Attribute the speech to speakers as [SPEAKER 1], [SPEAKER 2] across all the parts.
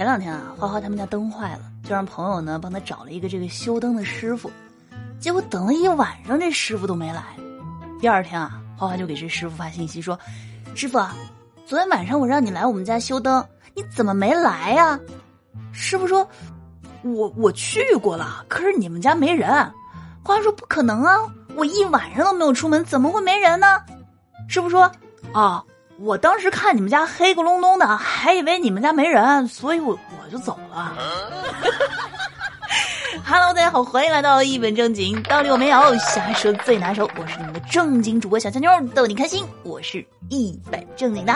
[SPEAKER 1] 前两天啊，花花他们家灯坏了，就让朋友呢帮他找了一个这个修灯的师傅。结果等了一晚上，这师傅都没来。第二天啊，花花就给这师傅发信息说：“师傅，昨天晚上我让你来我们家修灯，你怎么没来呀？”师傅说：“我我去过了，可是你们家没人。”花花说：“不可能啊，我一晚上都没有出门，怎么会没人呢？”师傅说：“啊。”我当时看你们家黑咕隆咚的，还以为你们家没人，所以我我就走了。Hello，大家好，欢迎来到一本正经，道理我没有，瞎说最拿手。我是你们的正经主播小强妞，逗你开心。我是一本正经的。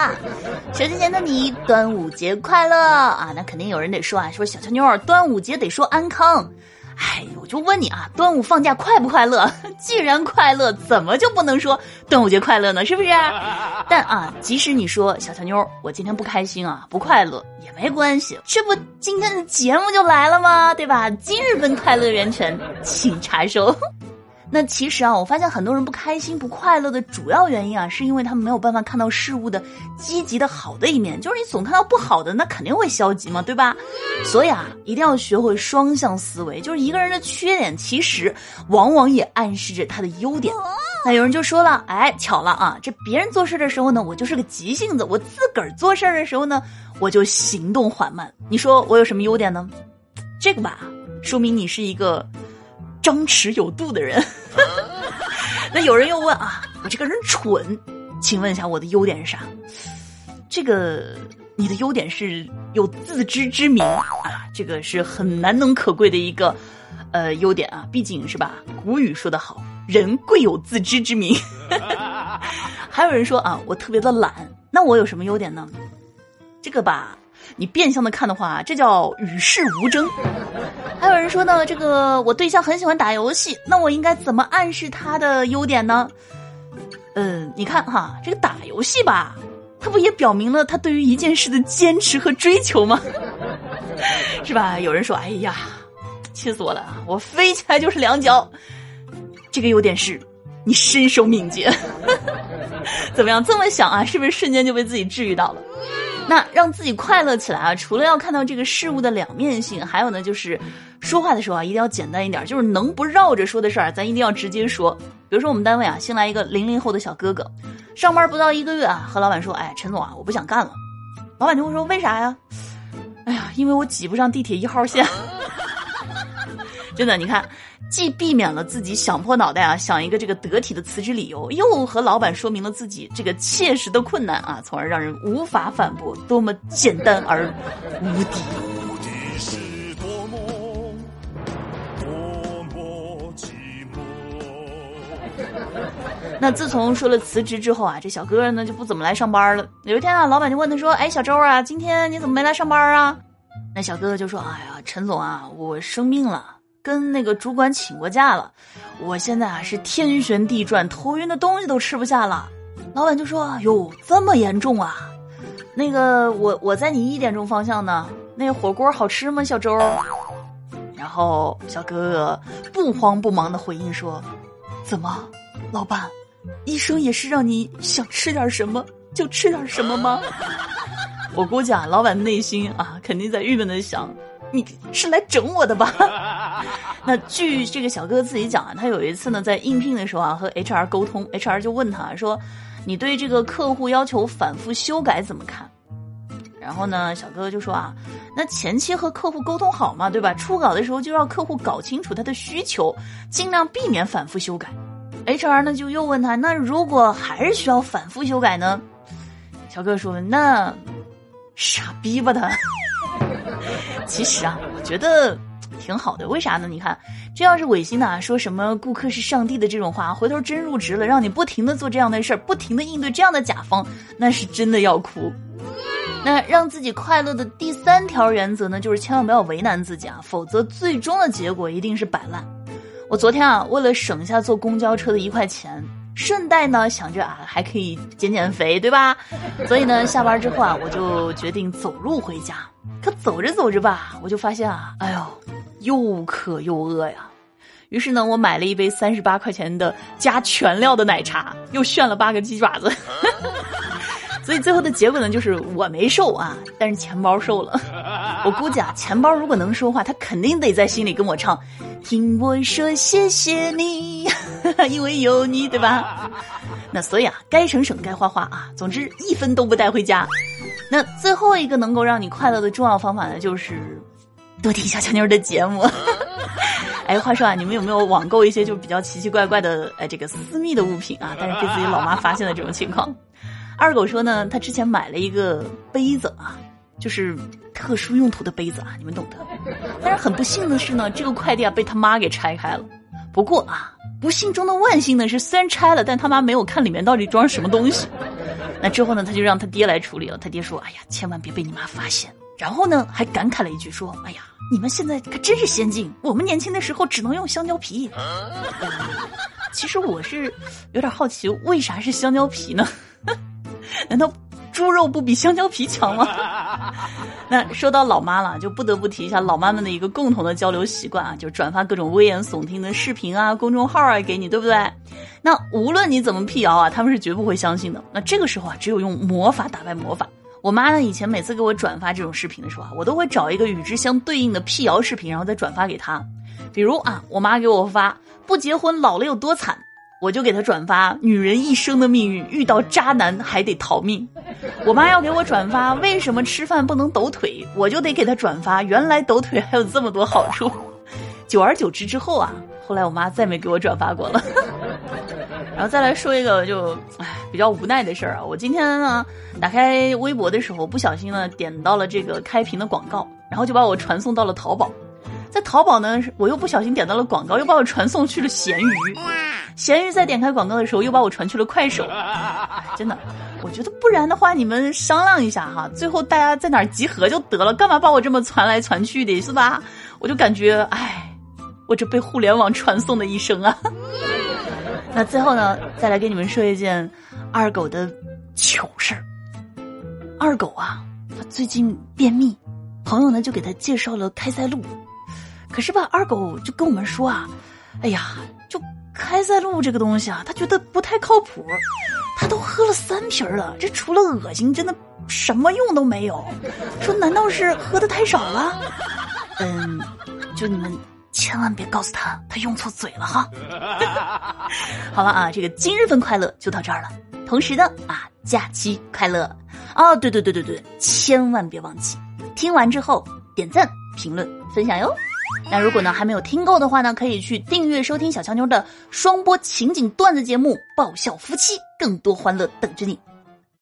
[SPEAKER 1] 手机前的你，端午节快乐啊！那肯定有人得说啊，说小强妞，端午节得说安康。哎，我就问你啊，端午放假快不快乐？既然快乐，怎么就不能说端午节快乐呢？是不是？但啊，即使你说小乔妞，我今天不开心啊，不快乐也没关系，这不今天的节目就来了吗？对吧？今日份快乐源泉，请查收。那其实啊，我发现很多人不开心、不快乐的主要原因啊，是因为他们没有办法看到事物的积极的好的一面。就是你总看到不好的，那肯定会消极嘛，对吧？所以啊，一定要学会双向思维。就是一个人的缺点，其实往往也暗示着他的优点。那有人就说了，哎，巧了啊，这别人做事的时候呢，我就是个急性子；我自个儿做事的时候呢，我就行动缓慢。你说我有什么优点呢？这个吧，说明你是一个。张弛有度的人，那有人又问啊，我这个人蠢，请问一下我的优点是啥？这个你的优点是有自知之明啊，这个是很难能可贵的一个呃优点啊，毕竟是吧？古语说得好，人贵有自知之明。还有人说啊，我特别的懒，那我有什么优点呢？这个吧。你变相的看的话，这叫与世无争。还有人说呢，这个我对象很喜欢打游戏，那我应该怎么暗示他的优点呢？嗯，你看哈，这个打游戏吧，他不也表明了他对于一件事的坚持和追求吗？是吧？有人说，哎呀，气死我了，我飞起来就是两脚。这个优点是，你身手敏捷。怎么样？这么想啊，是不是瞬间就被自己治愈到了？那让自己快乐起来啊！除了要看到这个事物的两面性，还有呢，就是说话的时候啊，一定要简单一点，就是能不绕着说的事儿，咱一定要直接说。比如说我们单位啊，新来一个零零后的小哥哥，上班不到一个月啊，和老板说：“哎，陈总啊，我不想干了。”老板就会说：“为啥呀？”“哎呀，因为我挤不上地铁一号线。” 真的，你看。既避免了自己想破脑袋啊想一个这个得体的辞职理由，又和老板说明了自己这个切实的困难啊，从而让人无法反驳，多么简单而无敌。那自从说了辞职之后啊，这小哥哥呢就不怎么来上班了。有一天啊，老板就问他说：“哎，小周啊，今天你怎么没来上班啊？”那小哥哥就说：“哎呀，陈总啊，我生病了。”跟那个主管请过假了，我现在啊是天旋地转，头晕的东西都吃不下了。老板就说：“哟，这么严重啊？那个我我在你一点钟方向呢，那火锅好吃吗，小周？”然后小哥哥不慌不忙的回应说：“怎么，老板，医生也是让你想吃点什么就吃点什么吗？” 我估计啊，老板内心啊肯定在郁闷的想。你是来整我的吧？那据这个小哥哥自己讲啊，他有一次呢在应聘的时候啊和 HR 沟通，HR 就问他说：“你对这个客户要求反复修改怎么看？”然后呢，小哥哥就说啊：“那前期和客户沟通好嘛，对吧？初稿的时候就让客户搞清楚他的需求，尽量避免反复修改。”HR 呢就又问他：“那如果还是需要反复修改呢？”小哥哥说：“那傻逼吧他。”其实啊，我觉得挺好的。为啥呢？你看，这要是违心的，啊说什么顾客是上帝的这种话，回头真入职了，让你不停的做这样的事儿，不停的应对这样的甲方，那是真的要哭。那让自己快乐的第三条原则呢，就是千万不要为难自己啊，否则最终的结果一定是摆烂。我昨天啊，为了省下坐公交车的一块钱。顺带呢，想着啊，还可以减减肥，对吧？所以呢，下班之后啊，我就决定走路回家。可走着走着吧，我就发现啊，哎呦，又渴又饿呀。于是呢，我买了一杯三十八块钱的加全料的奶茶，又炫了八个鸡爪子。所以最后的结果呢，就是我没瘦啊，但是钱包瘦了。我估计啊，钱包如果能说话，他肯定得在心里跟我唱：“听我说谢谢你，因为有你，对吧？”那所以啊，该省省，该花花啊，总之一分都不带回家。那最后一个能够让你快乐的重要方法呢，就是多听小强妞的节目。哎，话说啊，你们有没有网购一些就比较奇奇怪怪的哎这个私密的物品啊？但是被自己老妈发现了这种情况？二狗说呢，他之前买了一个杯子啊，就是特殊用途的杯子啊，你们懂的。但是很不幸的是呢，这个快递啊被他妈给拆开了。不过啊，不幸中的万幸呢是，虽然拆了，但他妈没有看里面到底装什么东西。那之后呢，他就让他爹来处理了。他爹说：“哎呀，千万别被你妈发现。”然后呢，还感慨了一句说：“哎呀。”你们现在可真是先进，我们年轻的时候只能用香蕉皮。其实我是有点好奇，为啥是香蕉皮呢？难道猪肉不比香蕉皮强吗？那说到老妈了，就不得不提一下老妈们的一个共同的交流习惯啊，就转发各种危言耸听的视频啊、公众号啊给你，对不对？那无论你怎么辟谣啊，他们是绝不会相信的。那这个时候啊，只有用魔法打败魔法。我妈呢，以前每次给我转发这种视频的时候啊，我都会找一个与之相对应的辟谣视频，然后再转发给她。比如啊，我妈给我发不结婚老了有多惨，我就给她转发女人一生的命运遇到渣男还得逃命。我妈要给我转发为什么吃饭不能抖腿，我就得给她转发原来抖腿还有这么多好处。久而久之之后啊，后来我妈再没给我转发过了。然后再来说一个就唉比较无奈的事儿啊，我今天呢打开微博的时候不小心呢点到了这个开屏的广告，然后就把我传送到了淘宝，在淘宝呢我又不小心点到了广告，又把我传送去了闲鱼，闲鱼在点开广告的时候又把我传去了快手，真的，我觉得不然的话你们商量一下哈，最后大家在哪儿集合就得了，干嘛把我这么传来传去的是吧？我就感觉唉，我这被互联网传送的一生啊。那最后呢，再来给你们说一件二狗的糗事儿。二狗啊，他最近便秘，朋友呢就给他介绍了开塞露。可是吧，二狗就跟我们说啊，哎呀，就开塞露这个东西啊，他觉得不太靠谱。他都喝了三瓶了，这除了恶心，真的什么用都没有。说难道是喝的太少了？嗯，就你们。千万别告诉他，他用错嘴了哈。好了啊，这个今日份快乐就到这儿了。同时呢，啊，假期快乐哦，对对对对对，千万别忘记，听完之后点赞、评论、分享哟。那如果呢还没有听够的话呢，可以去订阅收听小强妞的双播情景段子节目《爆笑夫妻》，更多欢乐等着你。